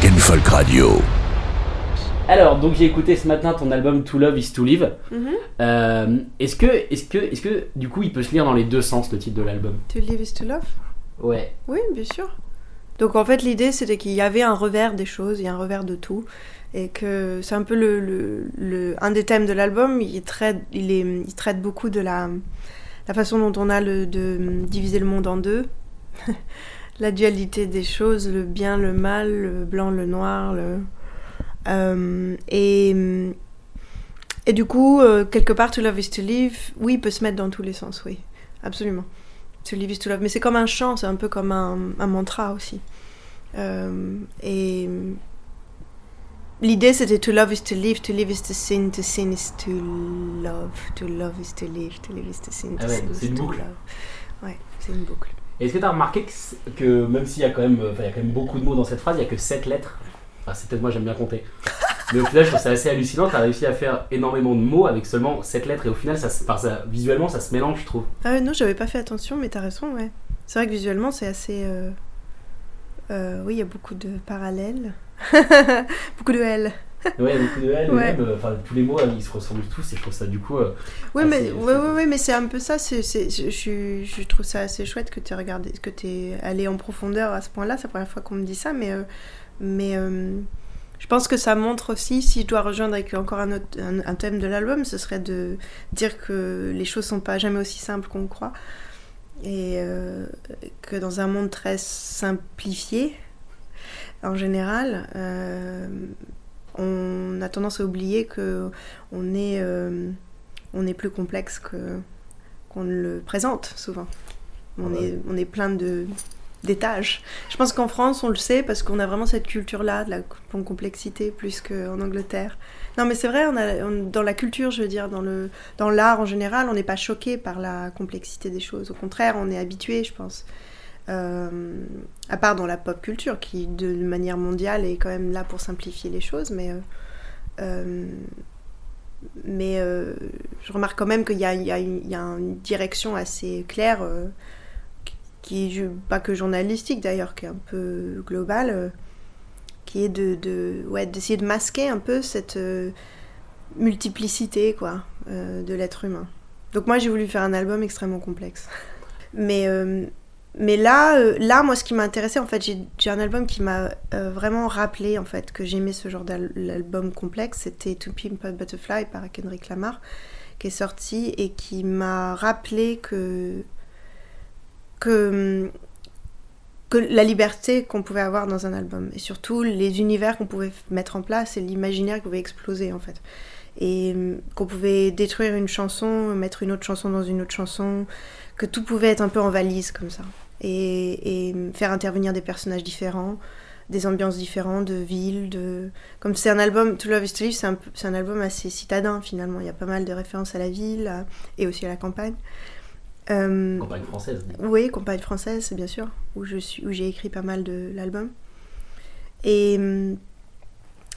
Rock and Folk Radio. Alors, donc j'ai écouté ce matin ton album To Love Is To Live. Euh, est-ce que, est-ce que, est-ce que, du coup, il peut se lire dans les deux sens le titre de l'album? To live is to love? Ouais. Oui, bien sûr. Donc en fait, l'idée c'était qu'il y avait un revers des choses, il y a un revers de tout. Et que c'est un peu le, le, le- un des thèmes de l'album. Il traite, il, est, il traite beaucoup de la, la façon dont on a le, de diviser le monde en deux. la dualité des choses, le bien, le mal, le blanc, le noir. Le... Euh, et, et du coup, euh, quelque part, To Love is to Live, oui, il peut se mettre dans tous les sens, oui, absolument. To Live is to Love. Mais c'est comme un chant, c'est un peu comme un, un mantra aussi. Euh, et l'idée c'était To Love is to Live, To Live is to Sin, To Sin is to Love, To Love is to Live, To Live is to Sin, To Ah ouais, Sin c'est is une to boucle. Love. Ouais, c'est une boucle. Est-ce que tu as remarqué que, même s'il y a quand même, enfin, il y a quand même beaucoup de mots dans cette phrase, il y a que 7 lettres. Enfin, c'est peut-être moi, j'aime bien compter. Mais au final, je trouve ça assez hallucinant. Tu as réussi à faire énormément de mots avec seulement 7 lettres et au final, ça, se- enfin, ça- visuellement, ça se mélange, je trouve. Ah ouais, non, j'avais pas fait attention, mais t'as raison, ouais. C'est vrai que visuellement, c'est assez. euh, euh, oui, il y a beaucoup de parallèles. beaucoup de L. Ouais, beaucoup de L, Ouais. même, euh, enfin, tous les mots, ils se ressemblent tous et je trouve ça du coup. euh, Oui, Ah, mais, c'est- ouais, ouais, ouais, mais c'est un peu ça. C'est, je, je, trouve ça assez chouette que tu regardé, que tu allé en profondeur à ce point-là. C'est la première fois qu'on me dit ça, mais, euh, mais je pense que ça montre aussi, si je dois rejoindre avec encore un, autre, un, un thème de l'album, ce serait de dire que les choses sont pas jamais aussi simples qu'on croit. Et euh, que dans un monde très simplifié, en général, euh, on a tendance à oublier que on est, euh, on est plus complexe que qu'on ne le présente souvent. On, Ouais. est, on est plein de d'étages. Je pense qu'en France, on le sait parce qu'on a vraiment cette culture-là de la com- complexité plus qu'en Angleterre. Non, mais c'est vrai, on a, on- dans la culture, je veux dire, dans le dans l'art en général, on n'est pas choqué par la complexité des choses. Au contraire, on est habitué, je pense. Euh, à part dans la pop culture, qui de manière mondiale est quand même là pour simplifier les choses, mais euh, euh, mais je remarque quand même qu'il y y y a une direction assez claire, qui pas que journalistique d'ailleurs, qui est un peu globale, qui est de, de ouais, d'essayer de masquer un peu cette multiplicité quoi, de l'être humain. Donc moi j'ai voulu faire un album extrêmement complexe. Mais, mais là, euh, là, moi ce qui m'a intéressé, en fait, j'ai, un album qui m'a euh, vraiment rappelé en fait que j'aimais ce genre d'album complexe. C'était To Pimp a Butterfly par Kendrick Lamar qui est sorti et qui m'a rappelé que que que la liberté qu'on pouvait avoir dans un album et surtout les univers qu'on pouvait mettre en place et l'imaginaire qui pouvait exploser en fait et euh, qu'on pouvait détruire une chanson mettre une autre chanson dans une autre chanson que tout pouvait être un peu en valise comme ça et, et faire intervenir des personnages différents des ambiances différentes de villes de comme c'est un album To Love Is To Live c'est un, album assez citadin finalement il y a pas mal de références à la ville à- et aussi à la campagne Euh, Campagne française. oui, Compagne française, bien sûr, où je suis, où j'ai écrit pas mal de l'album. Et hum,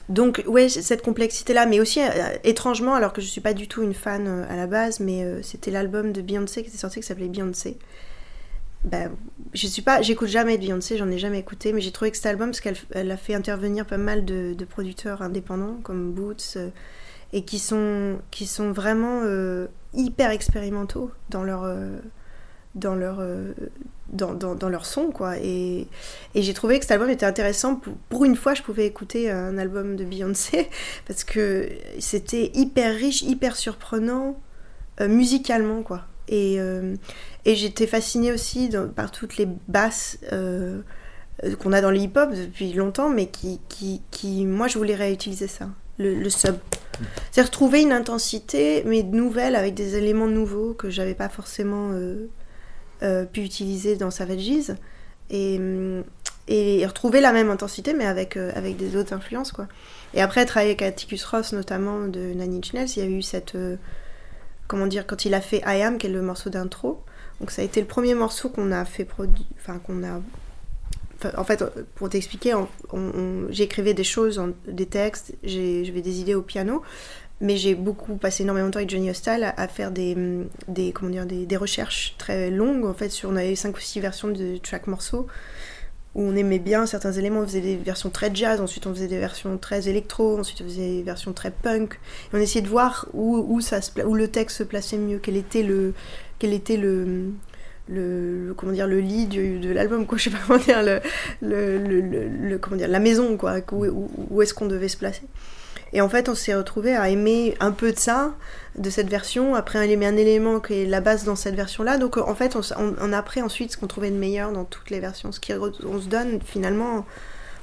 donc, ouais, cette complexité-là, mais aussi euh, étrangement, alors que je suis pas du tout une fan euh, à la base, mais euh, c'était l'album de Beyoncé qui était sorti qui s'appelait Beyoncé. Ben, je suis pas, j'écoute jamais de Beyoncé, j'en ai jamais écouté, mais j'ai trouvé que cet album, parce qu'elle elle a fait intervenir pas mal de, producteurs indépendants comme Boots, euh, et qui sont, qui sont vraiment euh, hyper expérimentaux dans leur, euh, dans leur, dans, dans, leur son, quoi. Et, j'ai trouvé que cet album était intéressant. Pour, une fois, je pouvais écouter un album de Beyoncé parce que c'était hyper riche, hyper surprenant musicalement, quoi. Et, et j'étais fascinée aussi par toutes les basses euh, qu'on a dans le hip-hop depuis longtemps, mais qui, qui, qui, moi, je voulais réutiliser ça, le, sub. C'est retrouver une intensité, mais nouvelle, avec des éléments nouveaux que j'avais pas forcément euh, euh, pu utiliser dans Savages et, hum, et retrouver la même intensité mais avec, avec des autres influences quoi. Et après travailler avec Atticus Ross notamment de Nine Inch il y a eu cette comment dire quand il a fait I Am qui est le morceau d'intro. Donc ça a été le premier morceau qu'on a fait produire enfin qu'on a en fait, pour t'expliquer, j'écrivais des choses, des textes, j'avais des idées au piano, mais j'ai beaucoup passé énormément de temps avec Johnny Hostile à, faire des, des, comment dire, des, recherches très longues. En fait, sur, on avait 5 ou 6 versions de chaque morceau où on aimait bien certains éléments. On faisait des versions très jazz, ensuite on faisait des versions très électro, ensuite on faisait des versions très punk. On essayait de voir où, ça se où le texte se plaçait mieux, quel était le, quel était le, comment dire le lit du- de l'album quoi. Je sais pas comment dire le, comment dire la maison quoi où, où, est-ce qu'on devait se placer. Et en fait on s'est retrouvé à aimer un peu de ça de cette version. Après on aimait un élément qui est la base dans cette version là donc en fait on, a pris ensuite ce qu'on trouvait de meilleur dans toutes les versions. Ce qui re- on se donne finalement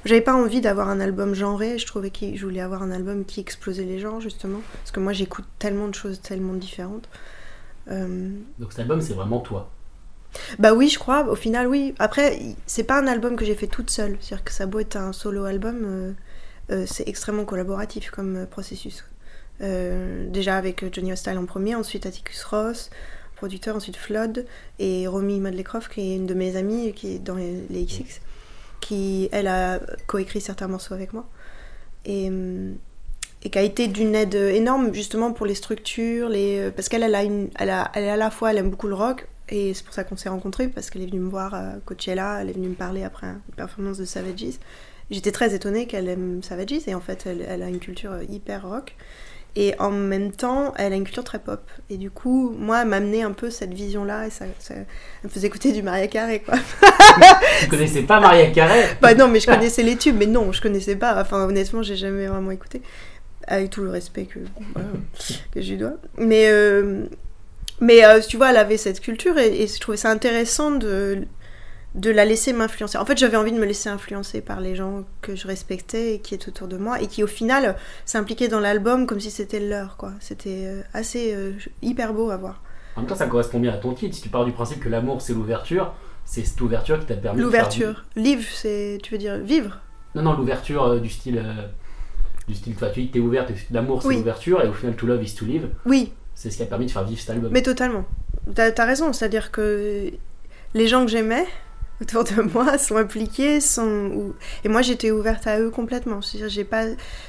j'avais pas envie d'avoir un album genré. Je trouvais que je voulais avoir un album qui explosait les genres justement. Parce que moi j'écoute tellement de choses tellement différentes Donc cet album, c'est vraiment toi. bah oui, je crois. Au final, oui. Après, c'est pas un album que j'ai fait toute seule. C'est-à-dire que beau être un solo album, euh, euh, c'est extrêmement collaboratif comme euh, processus. Euh, déjà avec euh, Johnny Hostile en premier, ensuite Atticus Ross, producteur, ensuite Flood, et Romy Madlecroft, qui est une de mes amies, qui est dans les, les XX, qui, elle, a coécrit certains morceaux avec moi. Et, hum, et qui a été d'une aide énorme justement pour les structures, les... euh, parce qu'elle elle a une, elle a, elle à la fois, elle aime beaucoup le rock, et c'est pour ça qu'on s'est rencontrés, parce qu'elle est venue me voir à Coachella, elle est venue me parler après une performance de Savages. J'étais très étonnée qu'elle aime Savages, et en fait, elle, elle a une culture hyper rock. Et en même temps, elle a une culture très pop. Et du coup, moi, elle m'a amené un peu cette vision-là, et ça, ça elle me faisait écouter du Maria Carey, quoi. Tu connaissais pas Maria Carey Bah non, mais je connaissais les tubes, mais non, je connaissais pas. Enfin, honnêtement, j'ai jamais vraiment écouté. Avec tout le respect que, voilà, que je lui dois. Mais, euh, mais euh, tu vois, elle avait cette culture et, et je trouvais ça intéressant de, de la laisser m'influencer. En fait, j'avais envie de me laisser influencer par les gens que je respectais et qui étaient autour de moi et qui, au final, s'impliquaient dans l'album comme si c'était leur, quoi. C'était euh, assez euh, hyper beau à voir. En même temps, ça correspond bien à ton titre. Si tu pars du principe que l'amour, c'est l'ouverture, c'est cette ouverture qui t'a permis de faire L'ouverture. Live, c'est. Tu veux dire vivre? Non, non, l'ouverture euh, du style. euh, du style, toi, tu dis t'es ouverte, l'amour c'est Oui. l'ouverture, et au final, to love is to live. Oui, C'est ce qui a permis de faire vivre cet album. Mais totalement. T'as as raison, c'est-à-dire que les gens que j'aimais autour de moi sont impliqués, sont et moi j'étais ouverte à eux complètement. C'est-à-dire j'ai pas,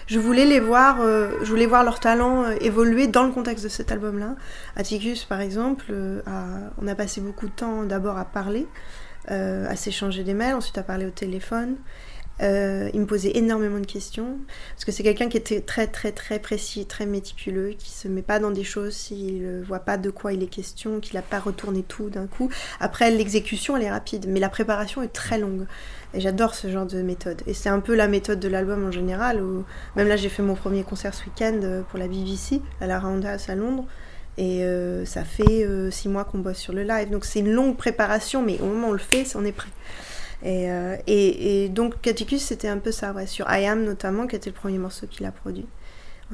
je voulais les voir, euh, je voulais voir leur talent euh, évoluer dans le contexte de cet album-là. Atticus par exemple, euh, a- on a passé beaucoup de temps d'abord à parler, à s'échanger des mails, ensuite à parler au téléphone. Euh, il me posait énormément de questions parce que c'est quelqu'un qui était très très très précis, très méticuleux, qui se met pas dans des choses s'il ne voit pas de quoi il est question, qu'il n'a pas retourné tout d'un coup. Après l'exécution elle est rapide, mais la préparation est très longue. Et j'adore ce genre de méthode. Et c'est un peu la méthode de l'album en général. Même là j'ai fait mon premier concert ce week-end euh, pour la BBC à la Roundhouse à Londres. Et euh, ça fait euh, six mois qu'on bosse sur le live. Donc c'est une longue préparation, mais au moment où on le fait, on est prêt. Et, euh, et, et donc Caticus, c'était un peu ça, ouais, sur I Am notamment, qui était le premier morceau qu'il a produit.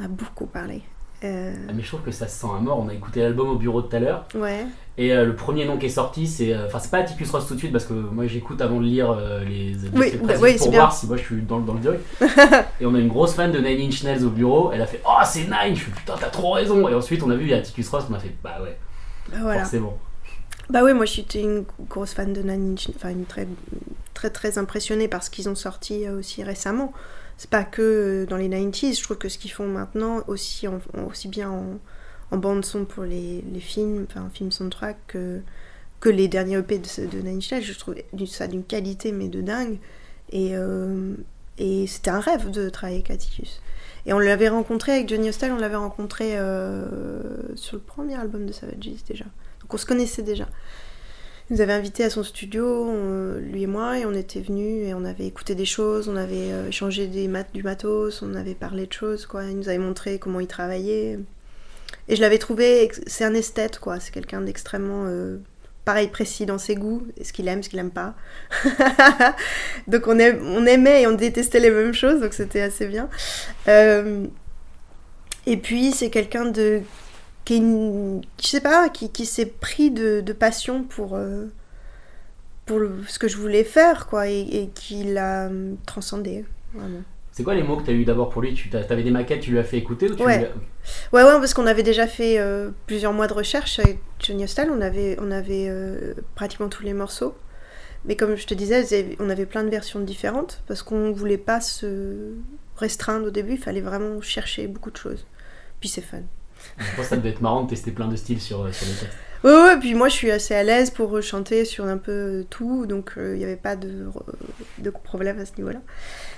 On a beaucoup parlé. Euh, Ah, Mais je trouve que ça se sent à mort. On a écouté l'album au bureau tout à l'heure. ouais, Et euh, le premier nom qui est sorti, c'est. Enfin, c'est pas Atticus Ross tout de suite parce que moi j'écoute avant de lire les Oui, les bah, oui, pour voir bien. si moi je suis dans, le- dans le truc. et on a une grosse fan de Nine Inch Nails au bureau. Elle a fait Oh, c'est Nine Je suis putain, t'as trop raison. Et ensuite, on a vu Atticus Ross. On a fait Bah ouais, bah voilà. forcément. Bah oui, moi j'étais une grosse fan de Nine Inch, enfin une très très très impressionnée par ce qu'ils ont sorti euh, aussi récemment. C'est pas que euh, dans les 90s, je trouve que ce qu'ils font maintenant, aussi, aussi bien en, bande son pour les, les films, enfin film soundtrack, que, que les derniers EP de, de Nine Inch je trouve ça d'une qualité mais de dingue. Et, euh, et c'était un rêve de travailler avec Atticus. Et on l'avait rencontré avec Johnny Hostile, on l'avait rencontré sur le premier album de Savages déjà. Donc on se connaissait déjà. Il nous avait invités à son studio, on- lui et moi, et on était venus et on avait écouté des choses, on avait euh, échangé des mat du matos, on avait parlé de choses, quoi. Il nous avait montré comment il travaillait. Et je l'avais trouvé, c'est un esthète, quoi. C'est quelqu'un d'extrêmement, euh, pareil, précis dans ses goûts, ce qu'il aime, ce qu'il aime pas. donc on, aim- on aimait et on détestait les mêmes choses, donc c'était assez bien. Euh, et puis c'est quelqu'un de qui est une- je sais pas, qui, qui s'est pris de, de passion pour, euh, pour le- ce que je voulais faire, quoi, et, et qui l'a euh, transcendé. Vraiment. C'est quoi les mots que tu as eu d'abord pour lui? Tu t'avais des maquettes, tu lui as fait écouter ou tu Ouais. Ouais, ouais, parce qu'on avait déjà fait euh, plusieurs mois de recherche avec Johnny Hostel. On avait, on avait euh, pratiquement tous les morceaux. Mais comme je te disais, on avait plein de versions différentes parce qu'on voulait pas se restreindre au début. Il fallait vraiment chercher beaucoup de choses. Puis c'est fun. Je pense que ça devait être marrant de tester plein de styles sur, euh, sur les textes. Ouais, ouais, puis moi je suis assez à l'aise pour chanter sur un peu tout, donc euh, il n'y avait pas de, de problème à ce niveau-là.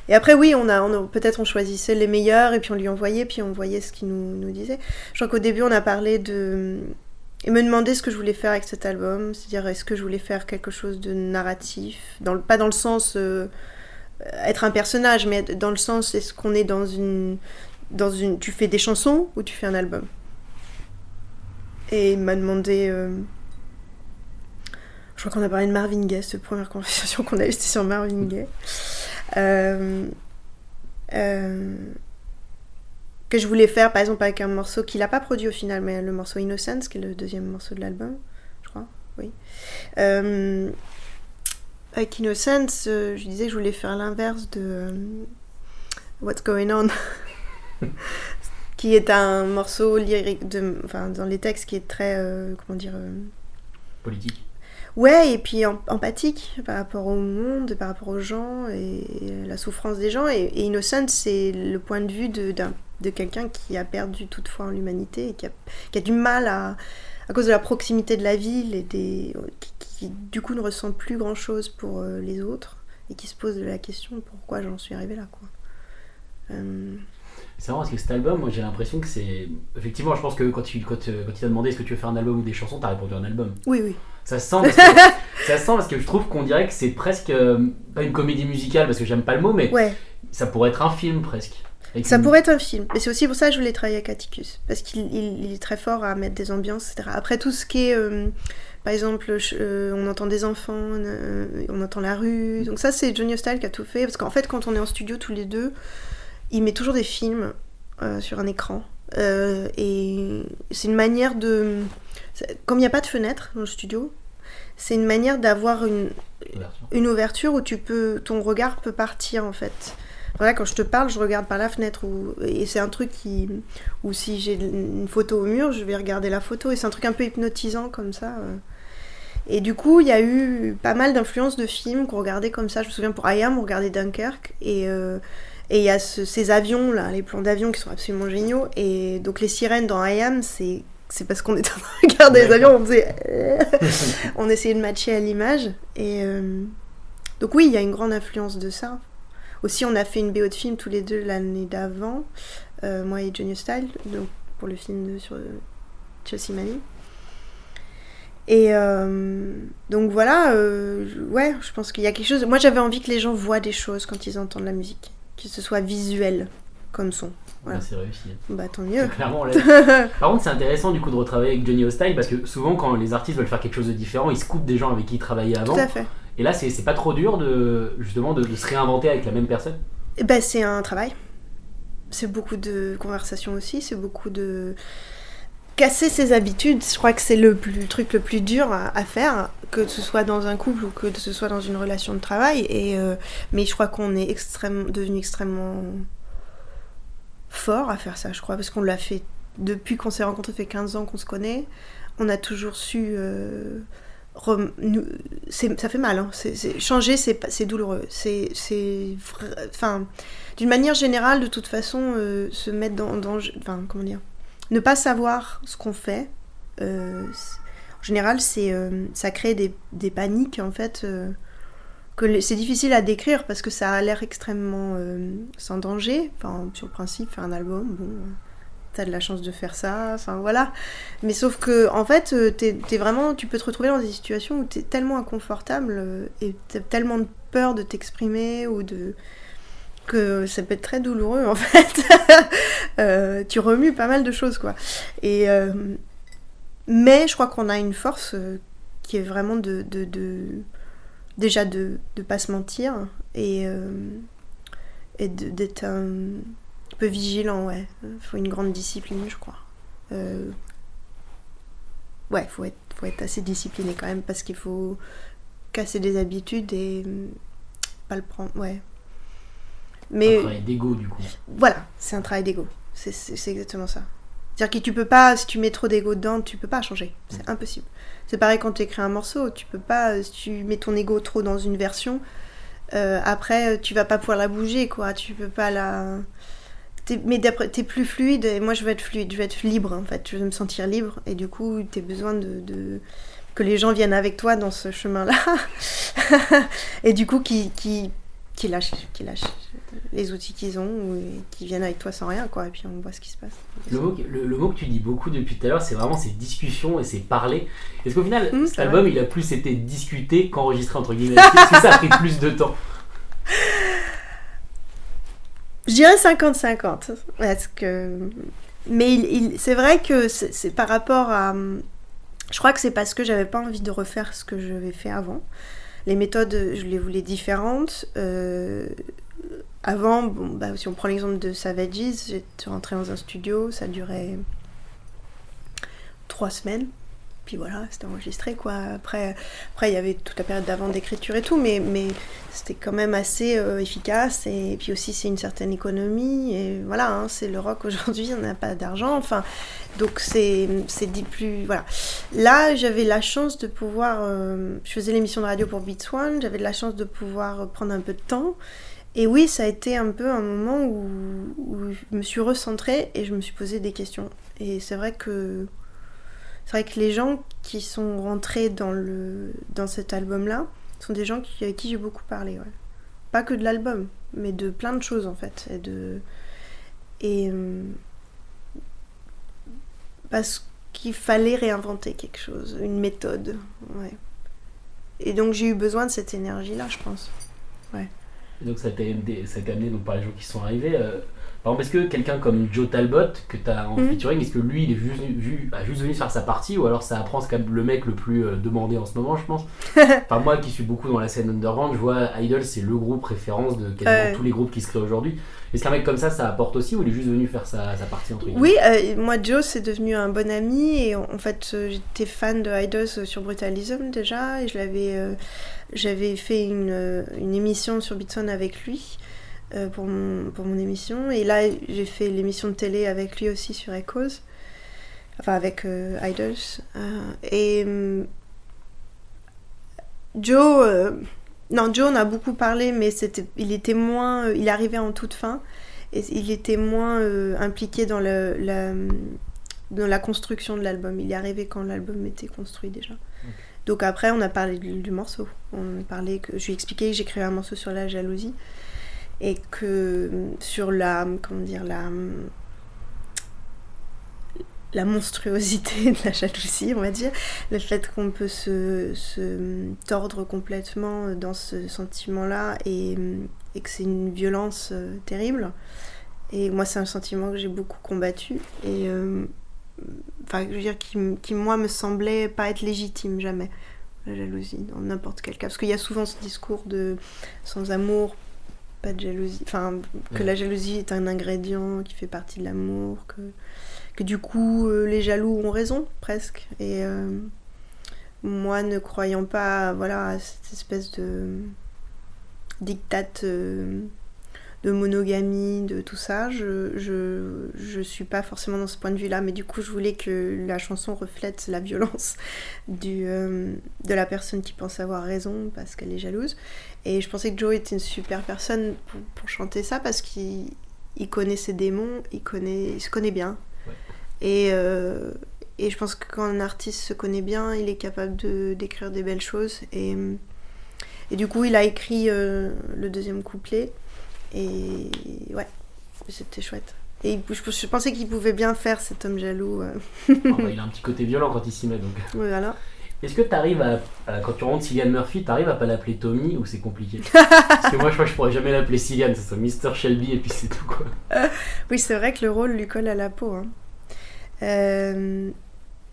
Et après, oui, on a, peut-être on choisissait les meilleurs et puis on lui envoyait, puis on voyait ce qu'il nous, disait. Je crois qu'au début on a parlé de. Il me demandait ce que je voulais faire avec cet album, c'est-à-dire est-ce que je voulais faire quelque chose de narratif, pas dans le sens euh, être un personnage, mais dans le sens est-ce qu'on est dans une, dans une. Tu fais des chansons ou tu fais un album? Et il m'a demandé. euh, Je crois qu'on a parlé de Marvin Gaye, cette première conversation qu'on a eue, c'était sur Marvin Gaye. Euh, euh, Que je voulais faire, par exemple, avec un morceau qu'il n'a pas produit au final, mais le morceau Innocence, qui est le deuxième morceau de l'album, je crois, oui. Avec Innocence, je disais que je voulais faire l'inverse de What's Going On qui est un morceau lyrique de, enfin, dans les textes qui est très, euh, comment dire, euh, Politique. ouais, et puis em- empathique par rapport au monde, par rapport aux gens et la souffrance des gens. Et, et Innocent, c'est le point de vue de, quelqu'un qui a perdu toute foi en l'humanité et qui a, qui a du mal à, à cause de la proximité de la ville et des, qui, qui, du coup ne ressent plus grand chose pour euh, les autres et qui se pose la question pourquoi j'en suis arrivée là, quoi. Euh, C'est marrant parce que cet album, moi j'ai l'impression que c'est. Effectivement, je pense que quand, tu, quand, euh, quand il t'a demandé est-ce que tu veux faire un album ou des chansons, t'as répondu un album. oui, oui. Ça se sent parce que, ça se sent parce que je trouve qu'on dirait que c'est presque. euh, pas une comédie musicale parce que j'aime pas le mot, mais Ouais. ça pourrait être un film presque. Avec Ça une- pourrait être un film. Et c'est aussi pour ça que je voulais travailler avec Atticus. Parce qu'il il- il est très fort à mettre des ambiances, etc. Après, tout ce qui est. euh, par exemple, euh, on entend des enfants, euh, on entend la rue. Donc, ça, c'est Johnny Hostile qui a tout fait. Parce qu'en fait, quand on est en studio tous les deux, il met toujours des films euh, sur un écran. Euh, et c'est une manière de. Comme il n'y a pas de fenêtre dans le studio, c'est une manière d'avoir une, Ouverture. une ouverture où tu peux, ton regard peut partir en fait. Voilà, quand je te parle, je regarde par la fenêtre ou, et c'est un truc qui, ou si j'ai une photo au mur, je vais regarder la photo et c'est un truc un peu hypnotisant comme ça. euh. Et du coup, il y a eu pas mal d'influences de films qu'on regardait comme ça. Je me souviens pour I Am, on regardait Dunkerque et euh, et il y a ce- ces avions là, les plans d'avions qui sont absolument géniaux. Et donc les sirènes dans I Am, c'est c'est parce qu'on était en train de regarder les avions, on faisait on essayait de matcher à l'image. Et euh, donc oui, il y a une grande influence de ça. Aussi, on a fait une BO de film tous les deux l'année d'avant, euh, moi et Johnny Style, donc pour le film de, sur euh, Chelsea Manning. Et euh, donc voilà, ouais, je pense qu'il y a quelque chose. Moi, j'avais envie que les gens voient des choses quand ils entendent la musique, que ce soit visuel comme son. Voilà. Bah, c'est réussi. Bah tant mieux. Clairement. Par contre, c'est intéressant du coup de retravailler avec Johnny Hostile parce que souvent, quand les artistes veulent faire quelque chose de différent, ils se coupent des gens avec qui ils travaillaient avant. Tout à fait. Et là, c'est pas trop dur de justement de, de se réinventer avec la même personne? Ben, c'est un travail. C'est beaucoup de conversations aussi, c'est beaucoup de casser ses habitudes. Je crois que c'est le, plus- truc le plus dur à, à faire, que ce soit dans un couple ou que ce soit dans une relation de travail. Et, euh, mais je crois qu'on est devenu extrêmement fort à faire ça, je crois, parce qu'on l'a fait depuis qu'on s'est rencontrés, fait 15 ans qu'on se connaît. On a toujours su... euh, ça fait mal, hein. Changer c'est douloureux. C'est, enfin, d'une manière générale, de toute façon, euh, se mettre dans, comment dire, ne pas savoir ce qu'on fait. En général, c'est, euh, ça crée des, paniques en fait. euh, que c'est difficile à décrire parce que ça a l'air extrêmement euh, sans danger. Sur le principe, faire un album, bon, t'as de la chance de faire ça. Enfin voilà. Mais sauf que, en fait, euh, t'es, vraiment, tu peux te retrouver dans des situations où t'es tellement inconfortable et t'as tellement de peur de t'exprimer ou de que ça peut être très douloureux en fait. Tu remues pas mal de choses quoi. Et mais je crois qu'on a une force euh, qui est vraiment de, de, de- déjà de de pas se mentir et euh, et d'être un peu vigilant ouais. Faut une grande discipline je crois. Euh, ouais, faut être faut être assez discipliné quand même parce qu'il faut casser des habitudes et pas le prendre. Ouais. Un Mais travail d'ego, du coup. voilà, c'est un travail d'ego. C'est exactement ça. C'est-à-dire que tu peux pas, si tu mets trop d'ego dedans, tu peux pas changer. C'est impossible. C'est pareil quand tu écris un morceau, tu peux pas, si tu mets ton ego trop dans une version, euh, après tu vas pas pouvoir la bouger, quoi. Tu peux pas la. Mais d'après, t'es plus fluide et moi je veux être fluide, je veux être libre en fait, je veux me sentir libre et du coup t'as besoin de, de- que les gens viennent avec toi dans ce chemin-là et du coup qui, qui, qui lâchent, qui lâchent les outils qu'ils ont ou qui viennent avec toi sans rien quoi et puis on voit ce qui se passe. Le mot, que- le, le mot que tu dis beaucoup depuis tout à l'heure, c'est vraiment ces discussions et ces parler. Est-ce qu'au final, Mmh, cet album, il a plus été discuté qu'enregistré, entre guillemets? Est-ce que ça a pris plus de temps? Je dirais 50-50. Parce que... Mais il, il- c'est vrai que c'est, par rapport à. Je crois que c'est parce que j'avais pas envie de refaire ce que j'avais fait avant. Les méthodes, je les voulais différentes. Euh, Avant, bon, bah, si on prend l'exemple de Savages, j'étais rentrée dans un studio, ça durait trois semaines. Puis voilà, c'était enregistré quoi. Après, après il y avait toute la période d'avant d'écriture et tout, mais, mais c'était quand même assez euh, efficace. Et puis aussi, c'est une certaine économie. Et voilà, hein, c'est le rock aujourd'hui, on n'a pas d'argent. Enfin, donc c'est dit plus. Voilà. Là, j'avais la chance de pouvoir. euh, je faisais l'émission de radio pour Beats One, j'avais la chance de pouvoir prendre un peu de temps. Et oui, ça a été un peu un moment où, où je me suis recentrée et je me suis posé des questions. Et c'est vrai que c'est vrai que les gens qui sont rentrés dans, le, dans cet album-là sont des gens avec qui j'ai beaucoup parlé. ouais. Pas que de l'album, mais de plein de choses en fait. De, et euh, parce qu'il fallait réinventer quelque chose, une méthode. Ouais. Et donc j'ai eu besoin de cette énergie-là, je pense. Et Donc ça t'a amené donc, par les gens qui sont arrivés. euh, est-ce que quelqu'un comme Joe Talbot, que tu as en Mhm. featuring, est-ce que lui, il est juste, vu, a juste venu faire sa partie ou alors ça apprend, c'est quand même le mec le plus euh, demandé en ce moment, je pense Enfin, moi qui suis beaucoup dans la scène underground, je vois Idol, c'est le groupe référence de quasiment tous les groupes qui se créent aujourd'hui. Est-ce qu'un mec comme ça, ça apporte aussi ou il est juste venu faire sa, sa partie entre Oui, euh, moi Joe c'est devenu un bon ami et en fait euh, j'étais fan de Idols sur Brutalism déjà et je l'avais, euh, j'avais fait une, une émission sur Beatson avec lui euh, pour, mon, pour mon émission et là j'ai fait l'émission de télé avec lui aussi sur Echoes, enfin avec euh, Idols Euh, et hum, Joe, non Joe on a beaucoup parlé mais c'était, il était moins, il arrivait en toute fin et il était moins impliqué dans, le, la, dans la construction de l'album. Il est arrivé quand l'album était construit déjà. Donc après, on a parlé du, du morceau. On a parlé que je lui ai expliqué que j'écrivais un morceau sur la jalousie et que euh, sur la comment dire la la monstruosité de la jalousie, on va dire, le fait qu'on peut se, se tordre complètement dans ce sentiment-là et, et que c'est une violence euh, terrible. Et moi, c'est un sentiment que j'ai beaucoup combattu et euh, enfin, je veux dire, qui, qui moi me semblait pas être légitime jamais la jalousie dans n'importe quel cas, parce qu'il y a souvent ce discours de sans amour, pas de jalousie, enfin que Ouais. la jalousie est un ingrédient qui fait partie de l'amour, que que du coup euh, les jaloux ont raison presque. Et euh, moi ne croyant pas voilà à cette espèce de dictat euh, de monogamie de tout ça je, je je suis pas forcément dans ce point de vue là mais du coup je voulais que la chanson reflète la violence du euh, de la personne qui pense avoir raison parce qu'elle est jalouse et je pensais que Joe était une super personne pour, pour chanter ça parce qu'il il connaît ses démons il connaît il se connaît bien et, euh, et je pense que quand un artiste se connaît bien, il est capable de, d'écrire des belles choses. Et, et du coup, il a écrit euh, le deuxième couplet. Et ouais, c'était chouette. Et je, je pensais qu'il pouvait bien faire cet homme jaloux. euh. Ah bah, Il a un petit côté violent quand il s'y met donc. Voilà. Est-ce que tu arrives à, à- quand tu rentres Cillian Murphy, tu arrives à pas l'appeler Tommy ou c'est compliqué Parce que moi je crois que je pourrais jamais l'appeler Cillian, ça soit Mr. Shelby et puis c'est tout quoi. Oui, c'est vrai que le rôle lui colle à la peau. Hein. Euh,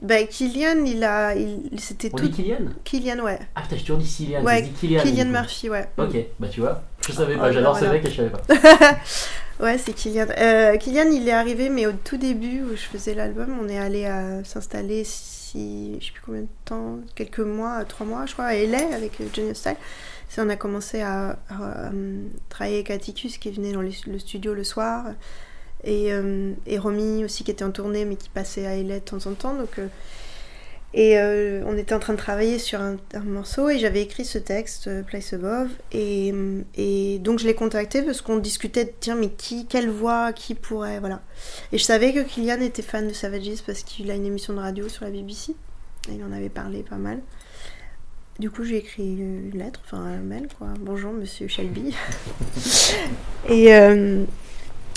bah, Kylian, il a. Il, c'était On tout. dit Killian Kylian, ouais. Ah putain, je te redis Cillian, Ouais, dis Killian. Coup. Murphy, ouais. Ok, bah tu vois, je savais pas, Oh, j'adore bah, ce mec et je savais pas. Ouais, c'est Kylian. Euh, Kylian, il est arrivé, mais au tout début où je faisais l'album, on est allé s'installer parti, je sais plus combien de temps, quelques mois, trois mois, je crois, à LA avec euh, Johnny Style. C'est on a commencé à, euh, travailler avec Atticus qui venait dans le, studio le soir. Et, euh, et Romy aussi qui était en tournée mais qui passait à LA de temps en temps. Donc, et euh, on était en train de travailler sur un, morceau et j'avais écrit ce texte, euh, Place Above. Et, et donc je l'ai contacté parce qu'on discutait de tiens, mais qui, quelle voix, qui pourrait, voilà. Et je savais que Kylian était fan de Savages parce qu'il a une émission de radio sur la BBC. Il en avait parlé pas mal. Du coup, j'ai écrit une lettre, enfin un mail, quoi. Bonjour, monsieur Shelby. et, euh,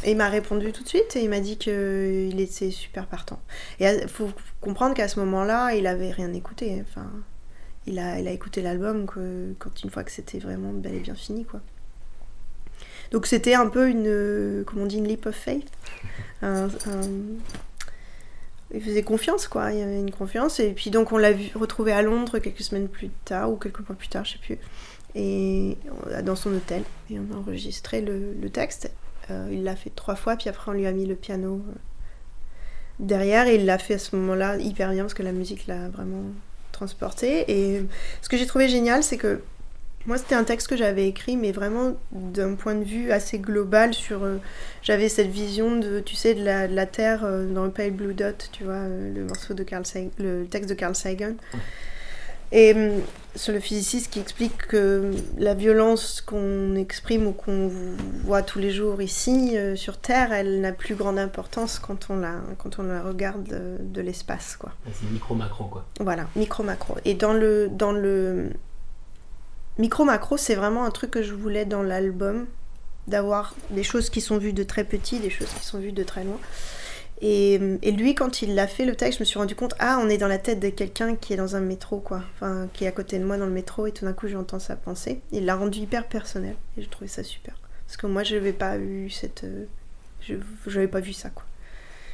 et il m'a répondu tout de suite et il m'a dit qu'il était super partant. Et il faut comprendre qu'à ce moment-là, il avait rien écouté. Enfin, il a, il a écouté l'album quand une fois que c'était vraiment bel et bien fini, quoi. Donc c'était un peu une, comment on dit, une leap of faith. Un- un- il faisait confiance, quoi. Il y avait une confiance. Et puis donc on l'a retrouvé à Londres quelques semaines plus tard ou quelques mois plus tard, je sais plus. Et on- dans son hôtel. Et on a enregistré le, le texte. Euh, il l'a fait trois fois, puis après on lui a mis le piano euh, derrière. Et il l'a fait à ce moment-là hyper bien parce que la musique l'a vraiment transporté. Et ce que j'ai trouvé génial, c'est que moi, c'était un texte que j'avais écrit, mais vraiment d'un point de vue assez global sur. euh, j'avais cette vision de, tu sais, de la, Terre dans le Pale Blue Dot, tu vois, le morceau de Carl le texte de Carl Sagan. Et hum, sur le physiciste qui explique que la violence qu'on exprime ou qu'on voit tous les jours ici euh, sur Terre, elle n'a plus grande importance quand on la, quand on la regarde euh, de l'espace, quoi. C'est micro-macro, quoi. Voilà, micro-macro. Et dans le, dans le micro-macro, c'est vraiment un truc que je voulais dans l'album, d'avoir des choses qui sont vues de très petit, des choses qui sont vues de très loin. Et, et lui, quand il l'a fait, le texte, je me suis rendu compte, ah, on est dans la tête de quelqu'un qui est dans un métro, quoi. Enfin, qui est à côté de moi dans le métro, et tout d'un coup, j'entends sa pensée. Il l'a rendu hyper personnel, et j'ai trouvé ça super. Parce que moi, je n'avais pas eu cette... euh, Je n'avais pas vu ça, quoi.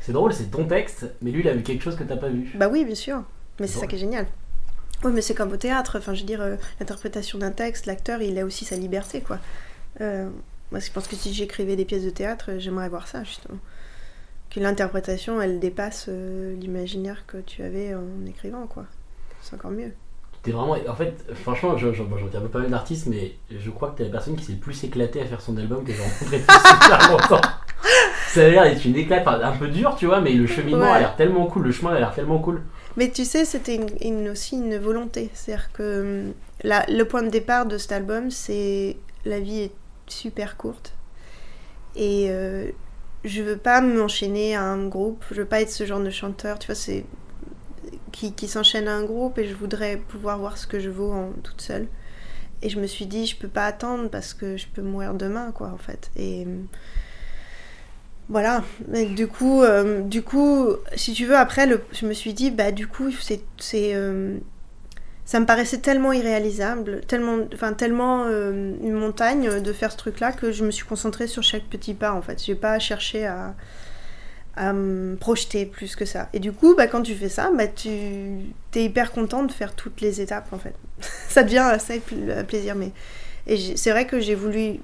C'est drôle, c'est ton texte, mais lui, il a vu quelque chose que t'as pas vu. Bah oui, bien sûr. Mais c'est ça qui est génial. Oui, mais c'est comme au théâtre. Enfin, je veux dire, euh, l'interprétation d'un texte, l'acteur, il a aussi sa liberté, quoi. Euh, moi, je pense que si j'écrivais des pièces de théâtre, j'aimerais voir ça, justement. Que l'interprétation, elle dépasse euh, l'imaginaire que tu avais en écrivant, quoi. C'est encore mieux. T'es vraiment. En fait, franchement, je- je- bon, pas mal d'artistes, mais je crois que t'es la personne qui s'est le plus éclatée à faire son album que j'ai rencontré depuis longtemps. Ça a l'air d'être une éclate, un peu dur, tu vois, mais le cheminement Ouais. a l'air tellement cool, le chemin a l'air tellement cool. Mais tu sais, c'était une, une- aussi une volonté. C'est-à-dire que hum, la- le point de départ de cet album, c'est la vie est super courte. Et euh, je veux pas m'enchaîner à un groupe. Je veux pas être ce genre de chanteur, tu vois, c'est qui, s'enchaîne à un groupe et je voudrais pouvoir voir ce que je vaux en toute seule. Et je me suis dit, je peux pas attendre parce que je peux mourir demain, quoi, en fait. Et voilà, du coup, euh, du coup, si tu veux, après, je me suis dit, bah du coup, c'est, c'est, euh, ça me paraissait tellement irréalisable, tellement, enfin tellement euh, une montagne de faire ce truc-là que je me suis concentrée sur chaque petit pas en fait. J'ai pas cherché à, à me projeter plus que ça. Et du coup, bah, quand tu fais ça, bah, tu es hyper content de faire toutes les étapes en fait. ça devient assez pl- plaisir, mais et c'est vrai que j'ai voulu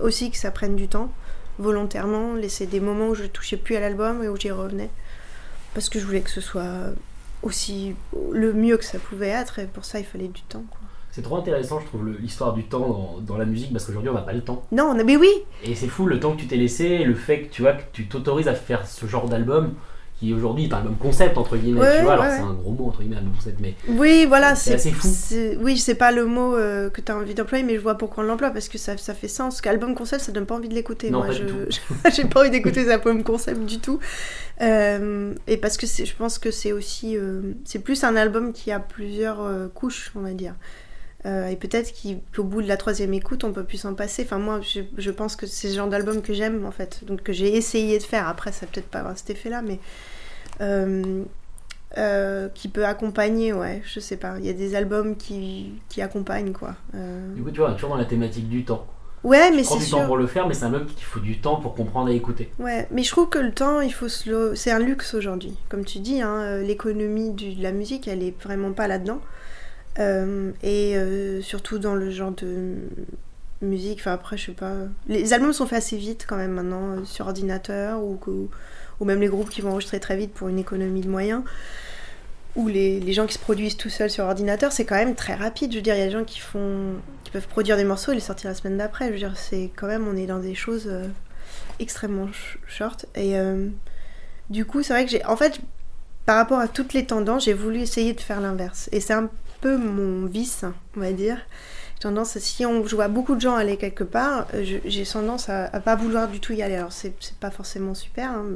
aussi que ça prenne du temps volontairement, laisser des moments où je touchais plus à l'album et où j'y revenais. Parce que je voulais que ce soit aussi le mieux que ça pouvait être, et pour ça il fallait du temps. Quoi. C'est trop intéressant, je trouve, l'histoire du temps dans, dans la musique, parce qu'aujourd'hui, on n'a pas le temps. Non, mais oui, Et c'est fou le temps que tu t'es laissé, le fait que tu vois que tu t'autorises à faire ce genre d'album, qui aujourd'hui est un album concept, entre guillemets, Ouais, tu vois, alors ouais, c'est un gros mot, entre guillemets, album concept, mais oui, voilà, C'est assez fou. Oui, c'est pas le mot euh, que tu as envie d'employer, mais je vois pourquoi on l'emploie parce que ça, ça fait sens. Qu'album concept, ça donne pas envie de l'écouter. Non, Moi, je j'ai pas envie d'écouter les albums concept du tout. Euh, et parce que je pense que c'est aussi, euh, c'est plus un album qui a plusieurs couches, on va dire. Euh, et peut-être qu'au bout de la troisième écoute, on peut plus s'en passer. Enfin, moi, je, je pense que c'est ce genre d'album que j'aime, en fait. Donc, que j'ai essayé de faire. Après, ça peut-être pas avoir cet effet-là, mais. euh, euh, qui peut accompagner, ouais, je sais pas. Il y a des albums qui, qui accompagnent, quoi. Du coup, tu vois, toujours dans la thématique du temps. Ouais, mais Tu prends c'est du sûr. temps pour le faire, mais c'est un album qu'il faut du temps pour comprendre et écouter. Ouais, mais je trouve que le temps, il faut se le... c'est un luxe aujourd'hui. Comme tu dis, hein, l'économie de la musique, elle est vraiment pas là-dedans. Euh, et euh, surtout dans le genre de musique, enfin après, je sais pas. Les albums sont faits assez vite quand même maintenant euh, sur ordinateur ou, ou, ou même les groupes qui vont enregistrer très vite pour une économie de moyens. ou les, les gens qui se produisent tout seuls sur ordinateur, c'est quand même très rapide. Je veux dire, il y a des gens qui font, qui peuvent produire des morceaux et les sortir la semaine d'après. Je veux dire, c'est quand même, on est dans des choses extrêmement sh- short. Et du coup, c'est vrai que j'ai, en fait, par rapport à toutes les tendances, j'ai voulu essayer de faire l'inverse. Et c'est un peu mon vice, on va dire. Tendance, si on, je vois beaucoup de gens aller quelque part, euh, j'ai tendance à, à pas vouloir du tout y aller. Alors c'est, pas forcément super, hein,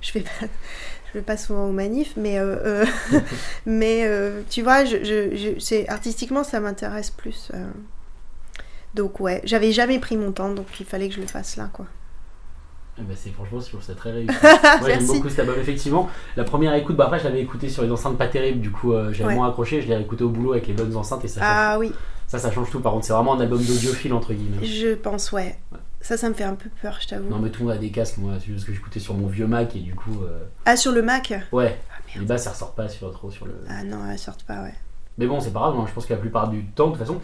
je fais pas, vais pas souvent aux manifs, mais euh, euh, mais tu vois, je, artistiquement ça m'intéresse plus. Donc ouais, j'avais jamais pris mon temps, donc il fallait que je le fasse là, quoi. Eh ben, c'est franchement, je trouve ça très réussi. Moi, j'aime beaucoup cet album. Effectivement, la première écoute, bah après, je l'avais écouté sur les enceintes pas terribles, du coup, euh, j'avais Ouais. moins accroché. Je l'ai réécouté au boulot avec les bonnes enceintes et ça change, Ah oui, ça, ça change tout. Par contre, c'est vraiment un album d'audiophile, entre guillemets. je pense ouais. Ouais. Ça, ça me fait un peu peur, je t'avoue. Non, mais tout le monde a des casques, moi, c'est juste que j'écoutais sur mon vieux Mac et du coup, euh, Ah sur le Mac? Ouais, Ah les basses, ça ressort pas sur, trop sur le. Ah non, elles sortent pas, ouais. Mais bon, c'est pas grave, hein, je pense que la plupart du temps, de toute façon,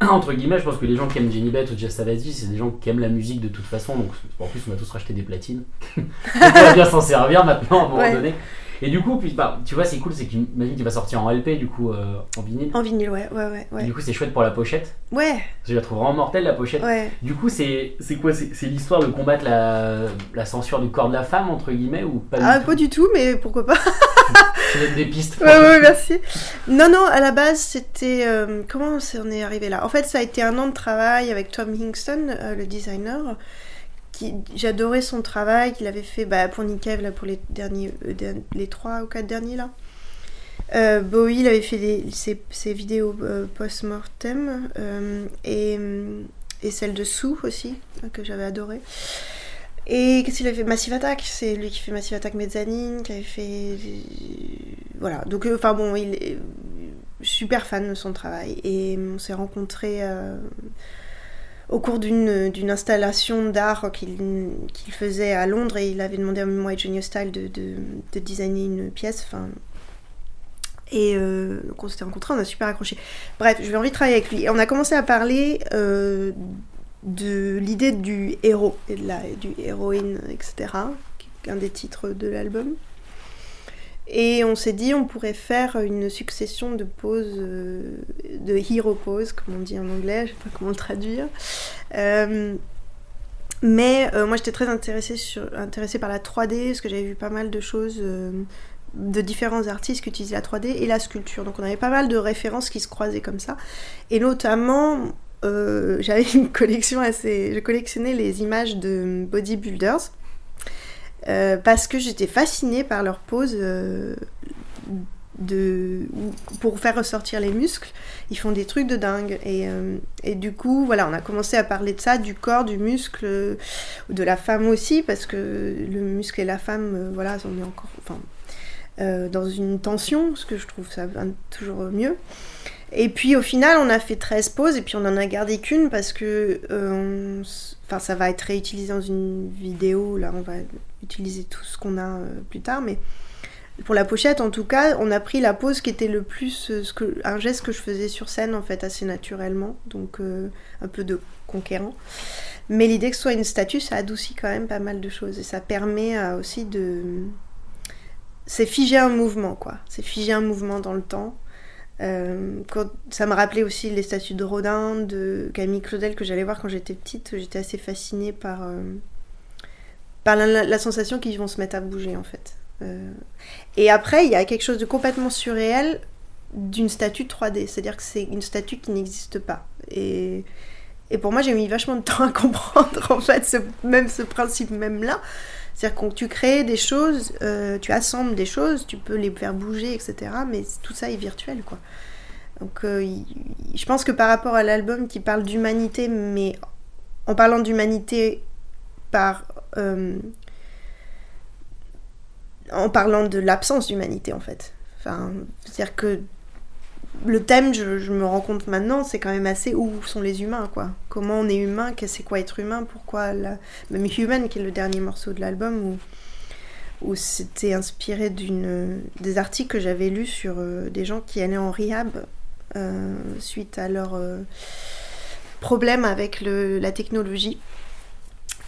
entre guillemets, je pense que les gens qui aiment Jenny Beth ou Jess Savati, c'est des gens qui aiment la musique de toute façon. Donc, en plus, on a tous racheté des platines. on va bien s'en servir maintenant à un moment Ouais. donné. Et du coup, puis, bah, tu vois, c'est cool, c'est que j'imagine qu'il va sortir en LP, du coup, euh, en vinyle. En vinyle, ouais, ouais, ouais. Et Du coup, c'est chouette pour la pochette. ouais. Je la trouve vraiment mortelle, la pochette. ouais. Du coup, c'est quoi C'est l'histoire de combattre la, la censure du corps de la femme, entre guillemets, ou pas Ah, du pas tout du tout, mais pourquoi pas des pistes. Ouais, ouais, merci. Non, non, à la base, c'était. euh, comment on est arrivé là? En fait, ça a été un an de travail avec Tom Hingston, euh, le designer. J'adorais son travail qu'il avait fait bah, pour Nick Cave, là, pour les derniers, euh, les trois ou quatre derniers là. Euh, Bowie, il avait fait ses, ses vidéos euh, post-mortem et, et celle de Sue aussi, que j'avais adoré. Et qu'est-ce qu'il avait fait? Massive Attack, c'est lui qui fait Massive Attack Mezzanine, qui avait fait. Voilà, donc enfin bon, il est super fan de son travail. Et on s'est rencontrés au cours d'une installation d'art qu'il faisait à Londres et il avait demandé à moi et Junior Style de, de, de designer une pièce. Enfin, et euh, donc on s'était rencontrés, on a super accroché. Bref, j'avais envie de travailler avec lui. On a commencé à parler euh, de l'idée du héros et de la, du héroïne, etc. un des titres de l'album. Et on s'est dit on pourrait faire une succession de poses, euh, de hero poses, comme on dit en anglais, je sais pas comment le traduire. Euh, mais euh, moi j'étais très intéressée, intéressée par la 3D, parce que j'avais vu pas mal de choses de différents artistes qui utilisaient la 3D et la sculpture. Donc on avait pas mal de références qui se croisaient comme ça. Et notamment, j'avais une collection assez... Je collectionnais les images de bodybuilders. Euh, parce que j'étais fascinée par leur pose euh, pour faire ressortir les muscles ils font des trucs de dingue. Et, euh, et du coup voilà on a commencé à parler de ça du corps du muscle de la femme aussi parce que le muscle et la femme voilà on est encore enfin dans une tension ce que je trouve ça toujours mieux et puis au final, on a fait 13 pauses et puis on en a gardé qu'une parce que euh, enfin, ça va être réutilisé dans une vidéo. Là, on va utiliser tout ce qu'on a euh, plus tard. Mais pour la pochette, en tout cas, on a pris la pause qui était le plus euh, un geste que je faisais sur scène en fait assez naturellement. Donc un peu de conquérant. Mais l'idée que ce soit une statue, ça adoucit quand même pas mal de choses et ça permet aussi de. C'est figer un mouvement, quoi. C'est figer un mouvement dans le temps. Euh, ça me rappelait aussi les statues de Rodin, de Camille Claudel que j'allais voir quand j'étais petite. J'étais assez fascinée par, euh, par la sensation qu'ils vont se mettre à bouger en fait. Euh, et après, il y a quelque chose de complètement surréel d'une statue 3D. C'est-à-dire que c'est une statue qui n'existe pas. Et, et pour moi, j'ai mis vachement de temps à comprendre en fait ce, même ce principe même là. C'est-à-dire que tu crées des choses, euh, tu assembles des choses, tu peux les faire bouger, etc. Mais tout ça est virtuel, quoi. Donc, euh, je pense que par rapport à l'album qui parle d'humanité, mais en parlant d'humanité par. euh, en parlant de l'absence d'humanité, en fait. Enfin, c'est-à-dire que le thème, je, me rends compte maintenant, c'est quand même assez où sont les humains, quoi. Comment on est humain, qu'est- c'est quoi être humain, pourquoi la... même Human, qui est le dernier morceau de l'album, où, c'était inspiré d'une des articles que j'avais lus sur euh, des gens qui allaient en rehab euh, suite à leur euh, problème avec la technologie.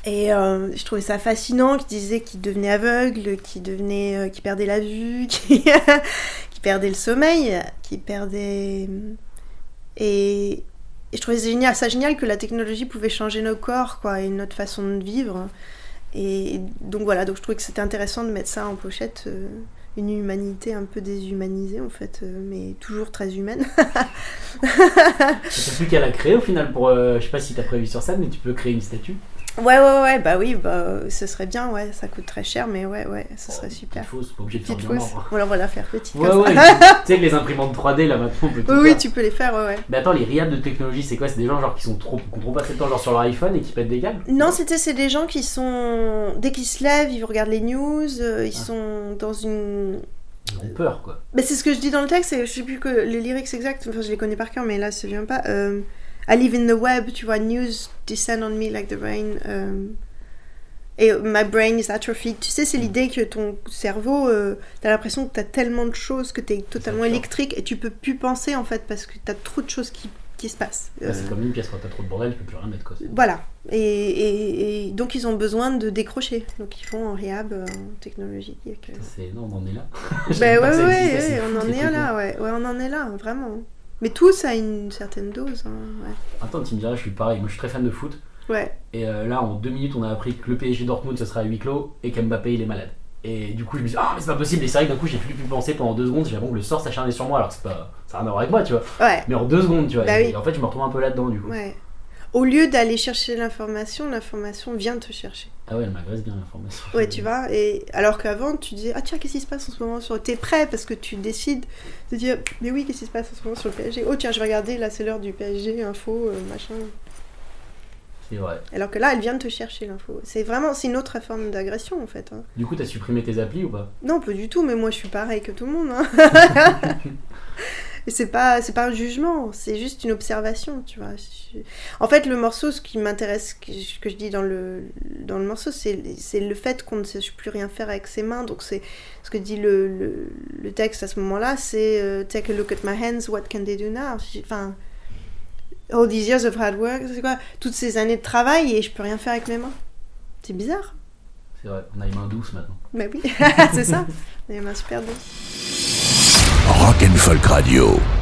Et euh, je trouvais ça fascinant, qui disaient qu'ils devenaient aveugles, qu'ils qu'ils perdaient la vue, perdaient le sommeil, qui perdaient. Et, et je trouvais génial, ça génial que la technologie pouvait changer nos corps, quoi, et notre façon de vivre. Et donc voilà, donc je trouvais que c'était intéressant de mettre ça en pochette. euh, une humanité un peu déshumanisée en fait, euh, mais toujours très humaine. T'as plus qu'à la créer au final pour. euh, je sais pas si t'as prévu sur ça, mais tu peux créer une statue. Ouais, ouais, ouais, bah oui, bah, ce serait bien, ouais, ça coûte très cher, mais ouais, ouais, ce serait Oh, super. Petite fausse, pas obligé de faire fausse. Voilà, on va la faire petite Ouais, comme ouais, ça. tu sais que les imprimantes 3D là maintenant on peut tout Oui, faire. tu peux les faire, ouais, ouais. Mais attends, les riables de technologie, c'est quoi? C'est des gens genre qui sont trop, qui ont trop passé de temps genre sur leur iPhone et qui pètent des câbles Non, c'était c'est des gens qui sont dès qu'ils se lèvent, ils regardent les news, euh, ils Ah. sont dans une. Ils ont peur quoi. Mais c'est ce que je dis dans le texte. et Je sais plus que les lyrics exacts. Enfin, je les connais par cœur, mais là, ça vient pas. Euh, I live in the web, tu vois. News descend on me like the rain. euh, et my brain is atrophied. Tu sais, c'est l'idée que ton cerveau, euh, t'as l'impression que t'as tellement de choses que t'es totalement électrique et tu peux plus penser en fait parce que t'as trop de choses qui, qui se passent. Euh, c'est comme une pièce quand t'as trop de bordel, tu peux plus rien mettre quoi. Voilà. Et, et- et donc ils ont besoin de décrocher. Donc ils font en rehab euh, en technologie. C'est non, on en est là. Ben ouais, ouais, ouais, on en est là, ouais. Ouais, on en est là, vraiment. Mais ça a une certaine dose. hein, Attends, tu me diras, je suis pareil. Moi, je suis très fan de foot. ouais. ouais. Et euh, là, en deux minutes, on a appris que le PSG Dortmund, ce sera à huis clos et qu'Mbappé, il est malade. Et du coup, je me suis dit, ah, mais c'est pas possible. Et c'est vrai que d'un coup, j'ai plus pu penser pendant deux secondes. J'ai l'impression que le sort s'acharner sur moi. Alors, c'est pas, ça n'a rien à voir avec moi, tu vois. Ouais, Mais en deux secondes, tu vois. Bah et, oui. en fait, je me retrouve un peu là-dedans, du coup. ouais. Au lieu d'aller chercher l'information, l'information vient te chercher. Ah ouais, elle m'agresse bien l'information. Ouais, tu vois. Et alors qu'avant, tu disais, ah tiens, qu'est-ce qui se passe en ce moment sur. T'es prêt? Parce que tu décides de dire, mais oui, qu'est-ce qui se passe en ce moment sur le PSG Oh tiens, je vais regarder, là c'est l'heure du PSG, info, euh, machin. C'est vrai. Alors que là, elle vient de te chercher l'info. C'est vraiment, c'est une autre forme d'agression en fait. hein. Du coup, t'as supprimé tes applis ou pas? Non, pas du tout, mais moi je suis pareil que tout le monde. hein. C'est pas, c'est pas un jugement, c'est juste une observation, tu vois. En fait, le morceau, ce qui m'intéresse, je- que je dis dans le, dans le morceau, c'est le fait qu'on ne sait plus rien faire avec ses mains. Donc, c'est ce que dit le, le, le texte à ce moment-là, c'est euh, Take a look at my hands, what can they do now? Enfin, all these years of hard work, c'est quoi? Toutes ces années de travail et je peux rien faire avec mes mains. C'est bizarre. C'est vrai, on a les mains douces maintenant. Mais oui, c'est ça. On a les mains super douces. Rock and Radio.